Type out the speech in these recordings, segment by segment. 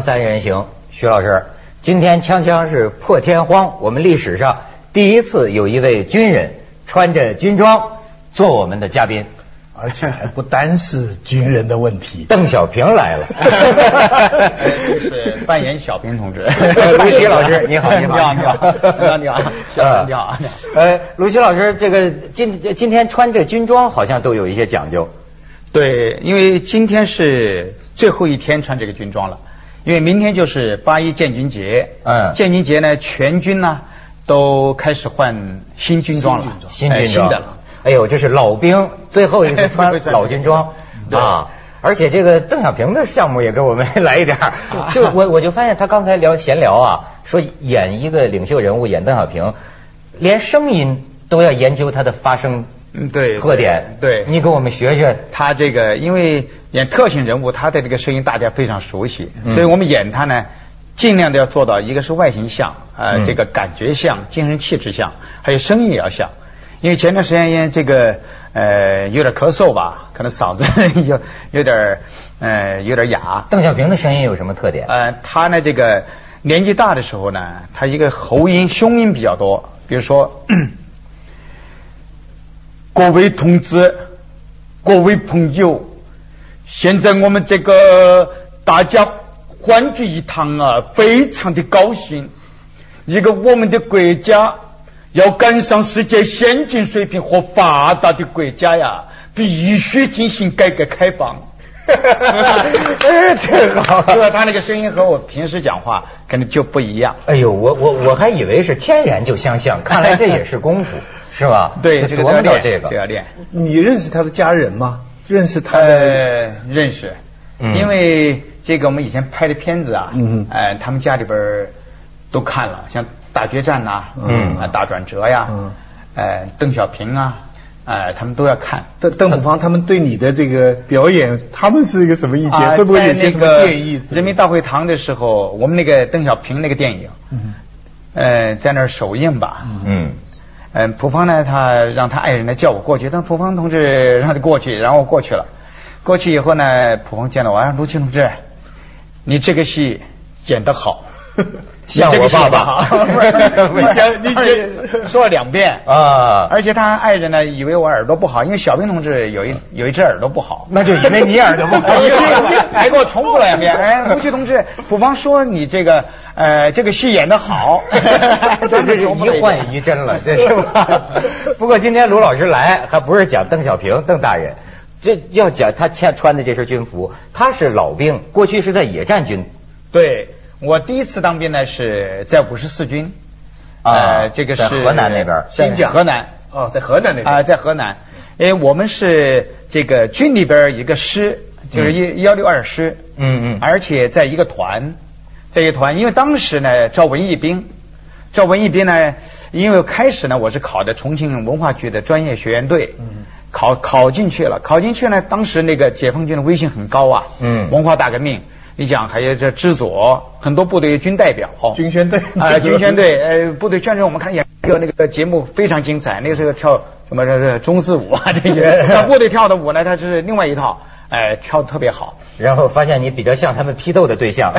三人行，徐老师，今天锵锵是破天荒，我们历史上第一次有一位军人穿着军装做我们的嘉宾，而且还不单是军人的问题。邓小平来了，就 是扮演小平同志。卢奇老师，你好，你好，你好，你好，你好，你好，你好。呃，卢奇老师，这个今今天穿着军装好像都有一些讲究。对，因为今天是最后一天穿这个军装了，因为明天就是八一建军节。嗯，建军节呢，全军呢都开始换新军装了，新军装。的哎呦，这是老兵最后一次 穿老军装啊！而且这个邓小平的项目也给我们 来一点 就我我就发现他刚才聊闲聊啊，说演一个领袖人物，演邓小平，连声音都要研究他的发声。嗯，对，特点，对，你给我们学学他这个，因为演特型人物，他的这个声音大家非常熟悉，所以我们演他呢，尽量的要做到一个是外形像，呃，这个感觉像，精神气质像，还有声音也要像。因为前段时间因为这个呃有点咳嗽吧，可能嗓子 有有点呃有点哑。邓小平的声音有什么特点？呃，他呢这个年纪大的时候呢，他一个喉音、胸音比较多，比如说。各位同志，各位朋友，现在我们这个大家欢聚一堂啊，非常的高兴。一个我们的国家要赶上世界先进水平和发达的国家呀，必须进行改革开放。哎，这好，是吧？他那个声音和我平时讲话可能就不一样。哎呦，我我我还以为是天然就相像，看来这也是功夫。是吧？对，琢磨到这个要练。你认识他的家人吗？认识他的认识，因为这个我们以前拍的片子啊，嗯，哎，他们家里边都看了，像大决战呐，嗯，啊大转折呀，嗯，哎，邓小平啊，哎，他们都要看。邓邓普方他们对你的这个表演，他们是一个什么意见？会不会有些什么建议？人民大会堂的时候，我们那个邓小平那个电影，嗯，呃，在那儿首映吧，嗯。嗯，普方呢，他让他爱人呢叫我过去，但普方同志让他过去，然后我过去了。过去以后呢，普方见了我，说卢青同志，你这个戏演得好。像我爸爸，你想你说了两遍啊！而且他爱人呢，以为我耳朵不好，因为小平同志有一有一只耳朵不好，那就以为你耳朵不好，还给我重复了两遍。哎，吴奇同志，普方说你这个呃这个戏演的好，这这是一幻一真了，这是吧？不过今天卢老师来，还不是讲邓小平邓大人，这要讲他穿穿的这身军服，他是老兵，过去是在野战军，对。我第一次当兵呢是在五十四军，啊，这个是河南那边，新疆。河南，哦，在河南那边。啊，在河南，哎，我们是这个军里边一个师，就是一幺六二师，嗯嗯，而且在一个团，在一个团，因为当时呢招文艺兵，招文艺兵呢，因为开始呢我是考的重庆文化局的专业学员队，嗯，考考进去了，考进去呢，当时那个解放军的威信很高啊，嗯，文化大革命。你讲还有这知左很多部队军代表，军宣队啊，军宣队，呃，部队宣传我们看演个那个节目非常精彩，那个时候跳什么这是中式舞啊这些，那部队跳的舞呢，它是另外一套，哎，跳的特别好。然后发现你比较像他们批斗的对象。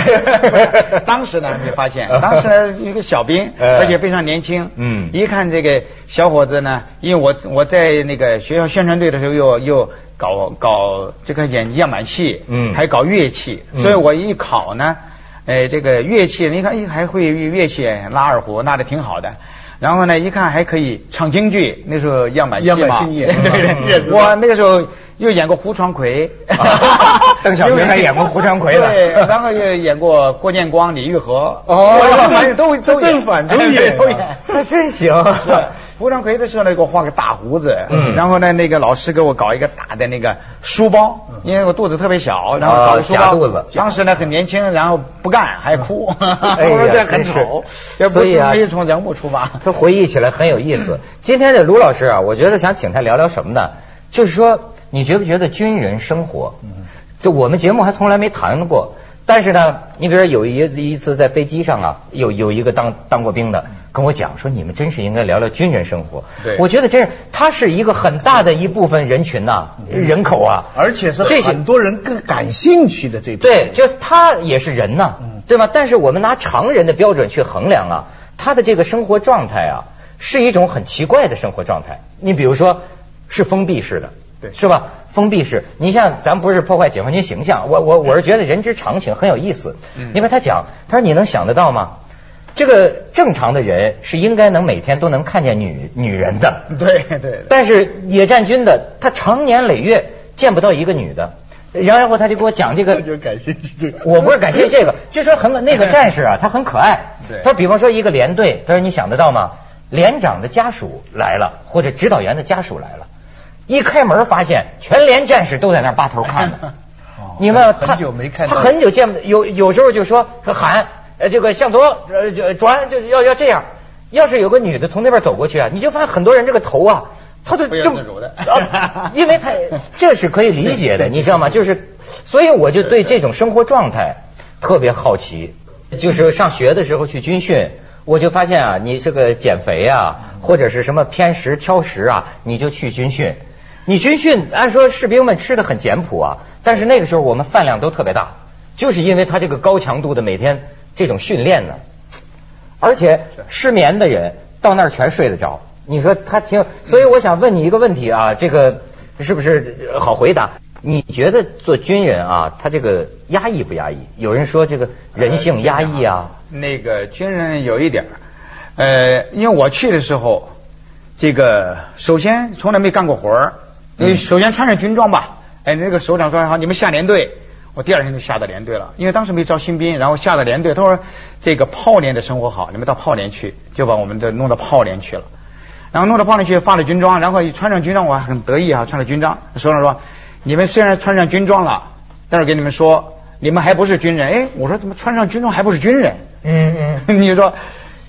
当时呢没发现，当时呢一个小兵，而且非常年轻，嗯，一看这个小伙子呢，因为我我在那个学校宣传队的时候又又。搞搞这个演样板戏，嗯，还搞乐器，所以我一考呢，哎，这个乐器，你看，还会乐器，拉二胡，拉的挺好的。然后呢，一看还可以唱京剧，那时候样板戏嘛，对 对，我那个时候又演过胡传魁，邓小平还演过胡长奎了，对，然后又演过郭建光、李玉和，哦，都都正反都演，都演，那真行。胡长奎的时候呢，给我画个大胡子，嗯然后呢，那个老师给我搞一个大的那个书包，因为我肚子特别小，然后搞个书包。肚子。当时呢很年轻，然后不干还哭，我说这很丑。所以啊，可以从人物出发。他回忆起来很有意思。今天这卢老师啊，我觉得想请他聊聊什么呢？就是说，你觉不觉得军人生活？就我们节目还从来没谈过。但是呢，你比如说有一一次在飞机上啊，有有一个当当过兵的。跟我讲说，你们真是应该聊聊军人生活。对，我觉得真是，他是一个很大的一部分人群呐，人口啊，而且是这很多人更感兴趣的这对，就他也是人呐，对吗？但是我们拿常人的标准去衡量啊，他的这个生活状态啊，是一种很奇怪的生活状态。你比如说，是封闭式的，对，是吧？封闭式。你像咱不是破坏解放军形象，我我我是觉得人之常情很有意思。因为他讲，他说你能想得到吗？这个正常的人是应该能每天都能看见女女人的，对对。但是野战军的他长年累月见不到一个女的，然后他就给我讲这个，就感兴趣这个。我不是感兴趣这个，就说很那个战士啊，他很可爱。对。他说，比方说一个连队，他说你想得到吗？连长的家属来了，或者指导员的家属来了，一开门发现全连战士都在那扒头看呢。你们很久没看，他很久见不有有时候就说喊。呃，这个向左，呃，就转，就要要这样。要是有个女的从那边走过去啊，你就发现很多人这个头啊，他都这么的，因为他 这是可以理解的，你知道吗？就是，所以我就对这种生活状态特别好奇。就是上学的时候去军训，我就发现啊，你这个减肥啊，或者是什么偏食挑食啊，你就去军训。你军训按说士兵们吃的很简朴啊，但是那个时候我们饭量都特别大，就是因为他这个高强度的每天。这种训练呢，而且失眠的人到那儿全睡得着。你说他挺，所以我想问你一个问题啊，这个是不是好回答？你觉得做军人啊，他这个压抑不压抑？有人说这个人性压抑啊。那个军人有一点，呃，因为我去的时候，这个首先从来没干过活儿，你首先穿上军装吧。哎，那个首长说好，你们下连队。我第二天就下到连队了，因为当时没招新兵，然后下到连队。他说这个炮连的生活好，你们到炮连去，就把我们这弄到炮连去了。然后弄到炮连去，发了军装，然后一穿上军装，我还很得意啊，穿了军装。首长说：“你们虽然穿上军装了，但是给你们说，你们还不是军人。”哎，我说怎么穿上军装还不是军人？嗯嗯，你说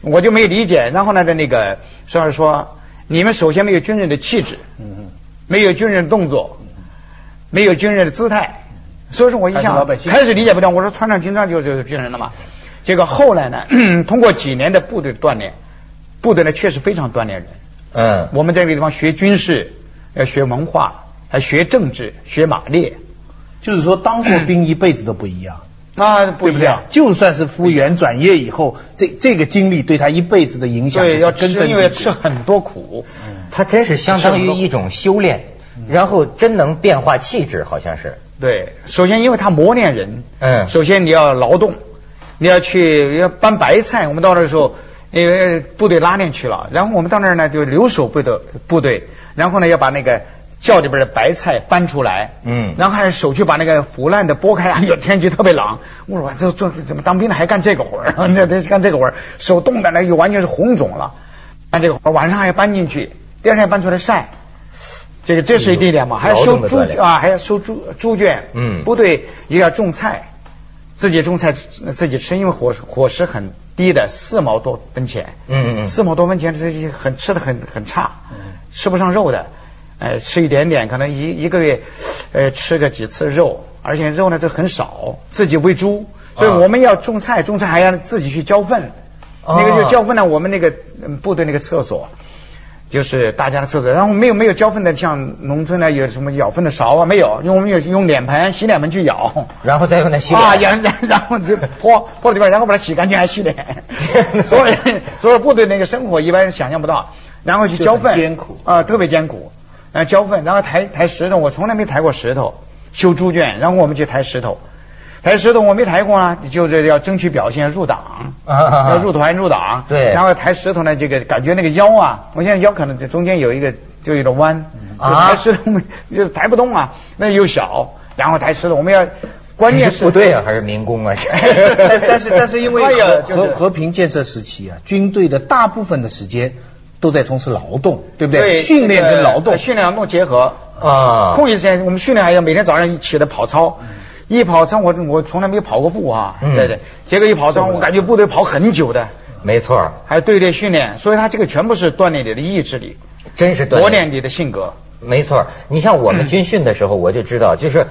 我就没理解。然后呢，在那个首长说：“你们首先没有军人的气质，嗯嗯，没有军人的动作，没有军人的姿态。”所以说，我一向开始理解不了。我说穿上军装就就是军人了嘛。结果后来呢，通过几年的部队锻炼，部队呢确实非常锻炼人。嗯，我们在这个地方学军事，要学文化，还学政治，学马列。就是说，当过兵一辈子都不一样。啊，不一样。就算是服务员转业以后，这这个经历对他一辈子的影响，对，要吃，因为吃很多苦。他真是相当于一种修炼，然后真能变化气质，好像是。对，首先因为他磨练人，嗯，首先你要劳动，你要去要搬白菜，我们到那时候因为部队拉练去了，然后我们到那儿呢就留守部的部队，然后呢要把那个窖里边的白菜搬出来，嗯，然后还手去把那个腐烂的剥开，哎呦天气特别冷，我说这这怎么当兵的还干这个活儿？那得干这个活儿，手冻的那就完全是红肿了，干这个活儿，晚上还要搬进去，第二天搬出来晒。这个这是一点嘛，还要收猪啊，还要收猪猪圈。嗯，部队也要种菜，自己种菜自己吃，因为伙伙食很低的，四毛多分钱。嗯嗯四毛多分钱，这些很吃的很很差，吃不上肉的，呃，吃一点点，可能一一个月呃吃个几次肉，而且肉呢都很少，自己喂猪，所以我们要种菜，种菜还要自己去浇粪，那个就浇粪呢，我们那个部队那个厕所。就是大家的厕所，然后没有没有浇粪的，像农村呢有什么舀粪的勺啊？没有，因为我们有用脸盆洗脸盆去舀，然后再用那洗脸，啊，然然后就泼泼里边，然后把它洗干净还洗脸。所以所以部队那个生活一般人想象不到，然后去浇粪，艰苦啊，特别艰苦。啊，浇粪，然后抬抬石头，我从来没抬过石头，修猪圈，然后我们去抬石头。抬石头我没抬过啊，就是要争取表现入党，要入团入党。对，然后抬石头呢，这个感觉那个腰啊，我现在腰可能中间有一个就有点弯，啊抬石头 就抬不动啊，那又小，然后抬石头我们要，关键是部队啊还是民工啊？但是但是因为和和平建设时期啊，军队的大部分的时间都在从事劳动，对不对？训练跟劳动，训练劳动结合啊。空余时间我们训练还要每天早上一起来跑操。一跑操，我我从来没有跑过步啊，对对。结果一跑操，我感觉部队跑很久的。没错，还队列训练，所以他这个全部是锻炼你的意志力，真是锻炼你的性格。没错，你像我们军训的时候，我就知道，就是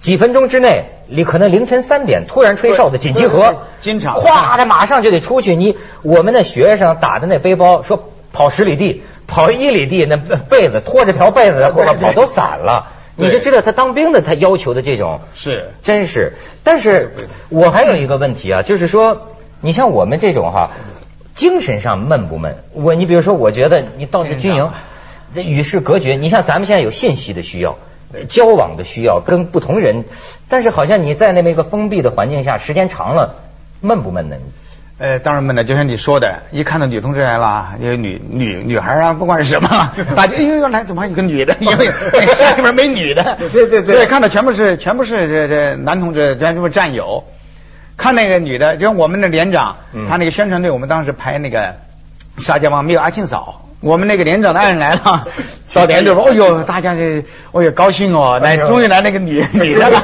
几分钟之内，你可能凌晨三点突然吹哨子紧集合，经常，哗的马上就得出去。你我们的学生打的那背包，说跑十里地，跑一里地，那被子拖着条被子在后边跑都散了。你就知道他当兵的他要求的这种是真是。但是我还有一个问题啊，就是说，你像我们这种哈，精神上闷不闷？我你比如说，我觉得你到这军营，与世隔绝。你像咱们现在有信息的需要。交往的需要跟不同人，但是好像你在那么一个封闭的环境下，时间长了，闷不闷呢？呃，当然闷了。就像你说的，一看到女同志来了，有女女女孩啊，不管是什么，大家因为要来怎么还有个女的？因为山里面没女的。对对对。所以看到全部是全部是这这男同志，全部战友。看那个女的，就像我们的连长，他那个宣传队，我们当时拍那个《沙家浜》，没有阿庆嫂。我们那个连长的爱人来了，到连队说：“哎呦，大家这，哦呦高兴哦，来终于来那个女 女的了，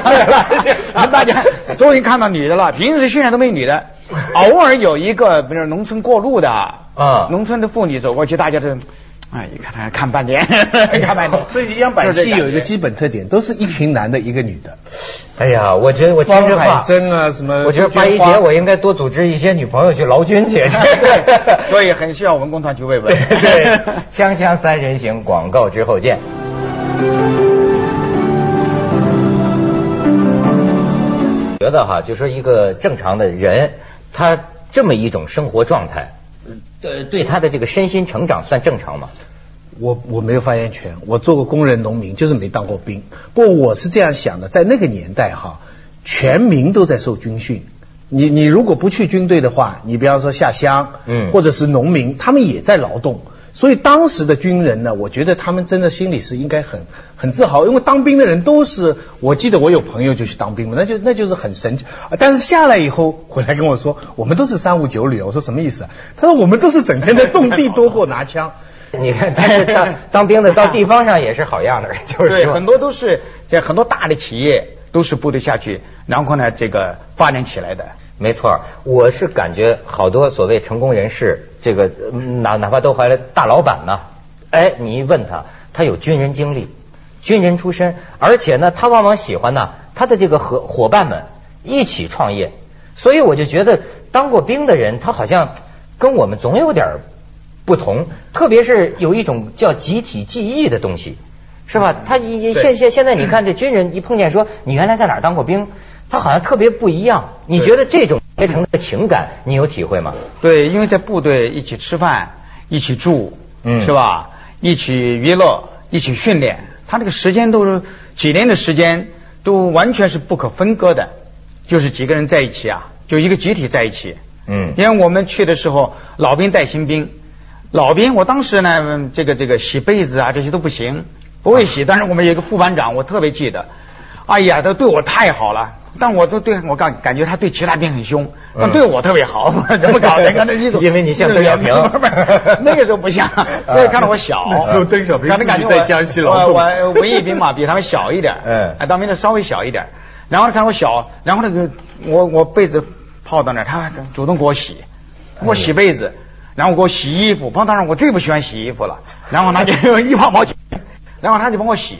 大家终于看到女的了。平时训练都没女的，偶尔有一个比如农村过路的啊，农村的妇女走过去，大家都。”哎，你看他看半天，看半天。所以央百戏有一个基本特点，都是一群男的，一个女的。哎呀，我觉得我听着话，真啊什么？我觉得八一节我应该多组织一些女朋友去劳军去。对，所以很需要文工团去慰问。对，锵锵三人行，广告之后见。觉得哈，就说一个正常的人，他这么一种生活状态。呃，对他的这个身心成长算正常吗？我我没有发言权，我做过工人、农民，就是没当过兵。不过我是这样想的，在那个年代哈，全民都在受军训。你你如果不去军队的话，你比方说下乡，嗯，或者是农民，他们也在劳动。所以当时的军人呢，我觉得他们真的心里是应该很很自豪，因为当兵的人都是，我记得我有朋友就去当兵了，那就那就是很神奇。但是下来以后回来跟我说，我们都是三五九旅，我说什么意思？他说我们都是整天在种地多过拿枪。你看，但是当当兵的到地方上也是好样的，就是对，很多都是在很多大的企业都是部队下去，然后呢这个发展起来的。没错，我是感觉好多所谓成功人士，这个哪哪怕都怀了大老板呢，哎，你一问他，他有军人经历，军人出身，而且呢，他往往喜欢呢，他的这个合伙伴们一起创业，所以我就觉得当过兵的人，他好像跟我们总有点不同，特别是有一种叫集体记忆的东西，是吧？他现现现在你看这军人一碰见说你原来在哪儿当过兵。他好像特别不一样，你觉得这种阶层的情感，你有体会吗？对，因为在部队一起吃饭，一起住，嗯，是吧？一起娱乐，一起训练，他这个时间都是几年的时间，都完全是不可分割的，就是几个人在一起啊，就一个集体在一起。嗯，因为我们去的时候，老兵带新兵，老兵我当时呢，这个这个洗被子啊这些都不行，不会洗，但是我们有一个副班长，我特别记得，哎呀，他对我太好了。但我都对我感感觉他对其他兵很凶，但对我特别好，怎么搞的？看这因为你像邓小平，那个时候不像，因 为看到我小。那时候邓小平感觉在江西劳动。我文艺兵嘛，比他们小一点，嗯，当兵的稍微小一点。然后他看我小，然后那个我我被子泡到那儿，他主动给我洗，给我洗被子，然后给我洗衣服。当然我最不喜欢洗衣服了，然后他就一泡毛巾，然后他就帮我洗。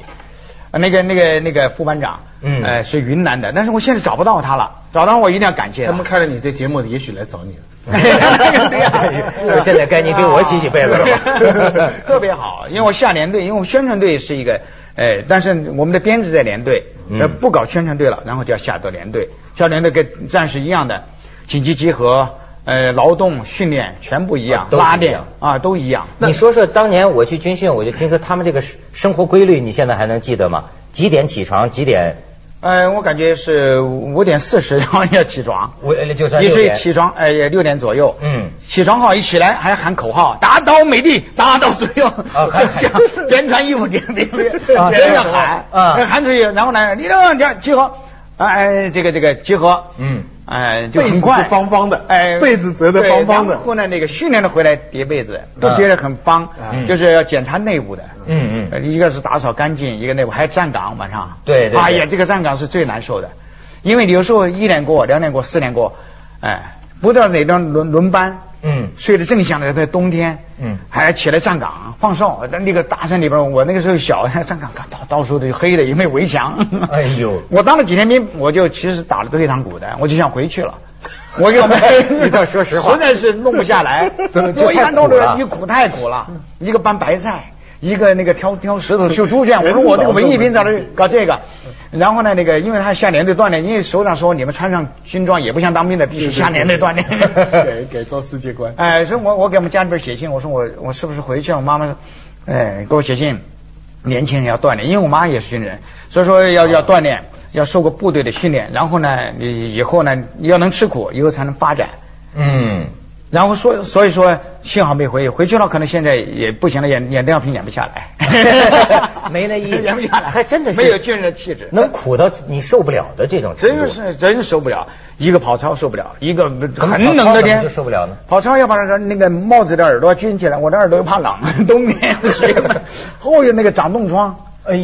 那个那个那个副班长，嗯，呃，是云南的，但是我现在找不到他了，找到我一定要感谢他。们看了你这节目，也许来找你了。现在该你给我洗洗被子了。特别好，因为我下连队，因为我们宣传队是一个，哎，但是我们的编制在连队，呃，不搞宣传队了，然后就要下到连队，下连队跟战士一样的紧急集合。呃，劳动训练全部一样，拉练啊都一样。你说说当年我去军训，我就听说他们这个生活规律，你现在还能记得吗？几点起床？几点？呃，我感觉是五点四十然后要起床。五就算六点。起床，哎，六点左右。嗯。起床号一起来还喊口号，打倒美帝，打倒所有。啊，这样边穿衣服边边边边要喊啊，喊出去，然后呢，你等这集合，哎，这个这个集合，嗯。哎，就很快，方方的，哎，被子折的方方的。后来那个训练的回来叠被子，都叠得很方，就是要检查内部的。嗯嗯，一个是打扫干净，一个内部还有站岗晚上。对对。哎呀，这个站岗是最难受的，因为有时候一点过、两点过、四点过，哎，不知道哪张轮轮班，嗯，睡得正香的，在冬天，嗯，还起来站岗放哨。在那个大山里边，我那个时候小，站岗看到到处都黑的，也没有围墙。哎呦，我当了几天兵，我就其实打了退堂鼓的，我就想回去了。我就没，你倒说实话，实在是弄不下来。我一看都是你苦太苦了，一个搬白菜。一个那个挑挑石头绣猪圈，我说我这个文艺兵在这搞这个，然后呢那个因为他下连队锻炼，因为首长说你们穿上军装也不像当兵的，必须下连队锻炼，给给做世界观。哎，所以我我给我们家里边写信，我说我我是不是回去？我妈妈说，哎，给我写信，年轻人要锻炼，因为我妈也是军人，所以说要要锻炼，要受过部队的训练，然后呢你以后呢你要能吃苦，以后才能发展。嗯。然后说，所以说幸好没回去，回去了可能现在也不行了，演演邓小平演不下来，没那意思，演不下来，还真的是没有军人的气质，能苦到你受不了的这种程度，真是真受不了。一个跑操受不了，一个很冷的天就受不了呢。跑操要把那个那个帽子的耳朵军起来，我的耳朵又怕冷，冬天后有那个长冻疮，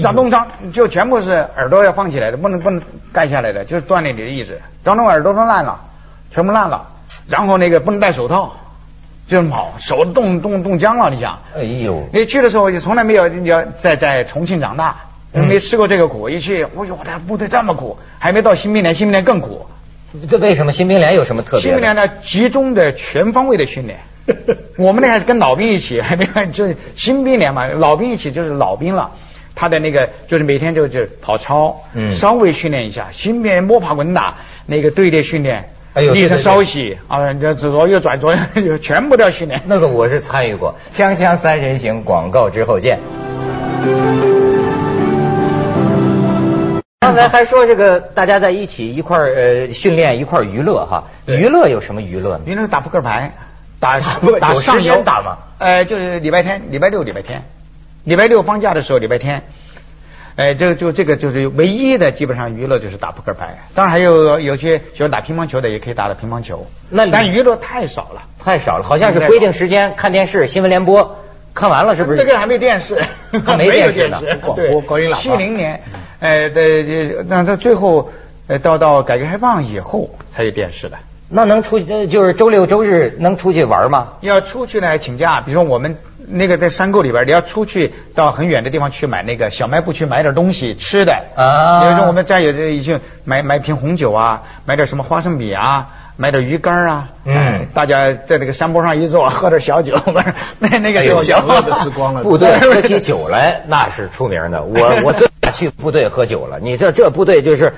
长冻疮就全部是耳朵要放起来的，不能不能盖下来的，就是锻炼你的意志。长冻耳朵都烂了，全部烂了。然后那个不能戴手套，就是跑，手冻冻冻僵了。你想，哎呦，你去的时候就从来没有，你要在在重庆长大，没吃过这个苦。一去，我哟，这部队这么苦，还没到新兵连，新兵连更苦。这为什么新兵连有什么特别？新兵连呢，集中的全方位的训练。我们那还是跟老兵一起，还没就是新兵连嘛，老兵一起就是老兵了。他的那个就是每天就就跑操，嗯，稍微训练一下。新兵摸爬滚打，那个队列训练。哎呦，立正稍息啊，这左右转左右，全部都要训练。那个我是参与过。锵锵三人行，广告之后见。刚才还说这个大家在一起一块儿呃训练一块儿娱乐哈，娱乐有什么娱乐？娱乐打扑克牌，打 打上游打吗？呃，就是礼拜天、礼拜六、礼拜天，礼拜六放假的时候，礼拜天。哎，这个就这个就是唯一的，基本上娱乐就是打扑克牌。当然还有有些喜欢打乒乓球的，也可以打打乒乓球。那但娱乐太少了，太少了，好像是规定时间看电视新闻联播，看完了是不是？这个还没电视，还 没电视呢。广播广音喇叭，七零年，哎，对，那到最后，呃，到到改革开放以后才有电视的。那能出就是周六周日能出去玩吗？要出去呢，请假。比如说我们。那个在山沟里边，你要出去到很远的地方去买那个小卖部去买点东西吃的啊。比如说我们战友这已经买买瓶红酒啊，买点什么花生米啊，买点鱼干啊。嗯，大家在那个山坡上一坐，喝点小酒，那那个时候享乐的时光了。部队喝起酒来那是出名的，我我最爱去部队喝酒了。你这这部队就是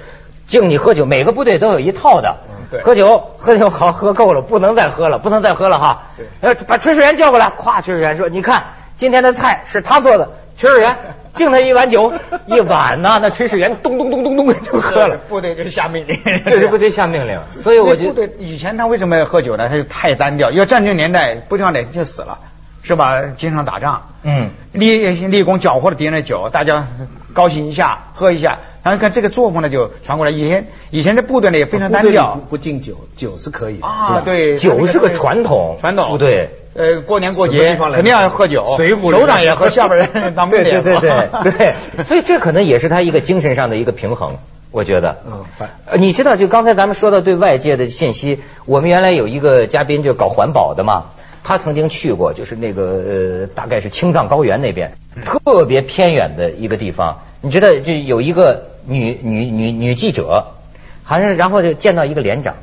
敬你喝酒，每个部队都有一套的。喝酒，喝酒好，喝够了，不能再喝了，不能再喝了哈。呃，把炊事员叫过来，咵，炊事员说：“你看，今天的菜是他做的。”炊事员敬他一碗酒，一碗呢，那炊事员咚咚咚咚咚就喝了。部队就是下命令，这是部队下命令。所以我觉得，以前他为什么要喝酒呢？他就太单调。要战争年代，不跳哪就死了，是吧？经常打仗，嗯，立立功缴获了敌人的酒，大家高兴一下，喝一下。然后看这个作风呢，就传过来。以前以前的部队呢也非常单调，不敬酒，酒是可以啊。对，酒是个传统，传统部队。呃，过年过节肯定要喝酒，首长也喝，下边人 当面对对对对对。所以这可能也是他一个精神上的一个平衡，我觉得。嗯，你知道，就刚才咱们说到对外界的信息，我们原来有一个嘉宾就搞环保的嘛，他曾经去过，就是那个呃，大概是青藏高原那边，特别偏远的一个地方。你知道，就有一个。女女女女记者，好像然后就见到一个连长，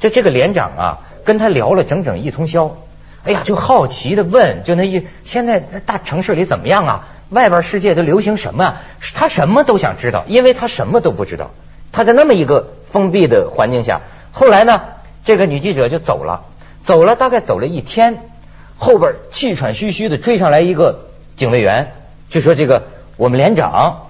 就这个连长啊，跟他聊了整整一通宵。哎呀，就好奇的问，就那一现在大城市里怎么样啊？外边世界都流行什么？他什么都想知道，因为他什么都不知道。他在那么一个封闭的环境下，后来呢，这个女记者就走了，走了大概走了一天，后边气喘吁吁的追上来一个警卫员，就说这个我们连长。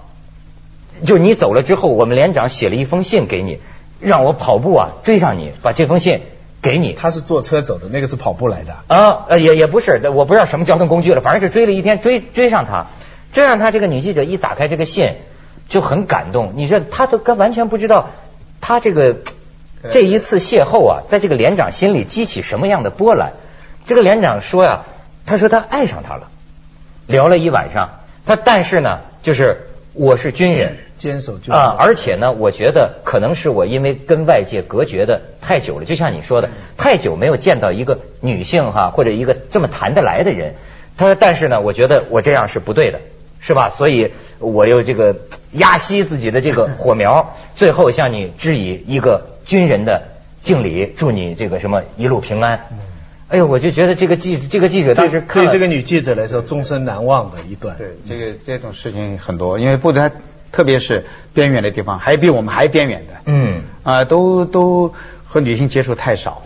就你走了之后，我们连长写了一封信给你，让我跑步啊追上你，把这封信给你。他是坐车走的，那个是跑步来的啊？呃，也也不是，我不知道什么交通工具了，反正是追了一天，追追上他，追上他。这个女记者一打开这个信，就很感动。你说他都完全不知道，他这个这一次邂逅啊，在这个连长心里激起什么样的波澜？这个连长说呀，他说他爱上他了，聊了一晚上。他但是呢，就是我是军人。坚守军啊，而且呢，我觉得可能是我因为跟外界隔绝的太久了，就像你说的，太久没有见到一个女性哈，或者一个这么谈得来的人。他说，但是呢，我觉得我这样是不对的，是吧？所以我又这个压熄自己的这个火苗，最后向你致以一个军人的敬礼，祝你这个什么一路平安。哎呦，我就觉得这个记这个记者当时对这个女记者来说终身难忘的一段。对，这个这种事情很多，因为部队特别是边远的地方，还比我们还边远的。嗯。啊，都都和女性接触太少。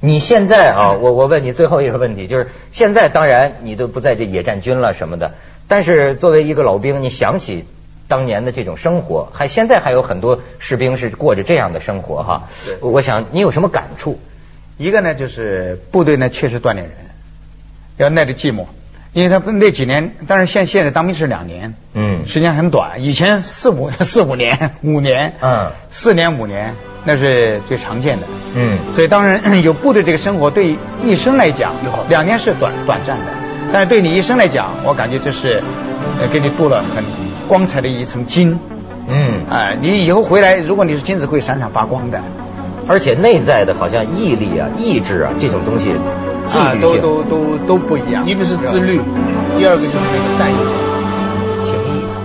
你现在啊，我我问你最后一个问题，就是现在当然你都不在这野战军了什么的，但是作为一个老兵，你想起当年的这种生活，还现在还有很多士兵是过着这样的生活哈。我想你有什么感触？一个呢，就是部队呢确实锻炼人，要耐着寂寞，因为他那几年，当然现现在当兵是两年，嗯，时间很短，以前四五 四五年五年，嗯，四年五年那是最常见的，嗯，所以当然 有部队这个生活对一生来讲，两年是短短暂的，但是对你一生来讲，我感觉这是给你镀了很光彩的一层金，嗯，哎，你以后回来，如果你是金子，会闪闪发光的。而且内在的，好像毅力啊、意志啊这种东西，纪律性都都都都不一样。一个是自律，第二个就是那个战友。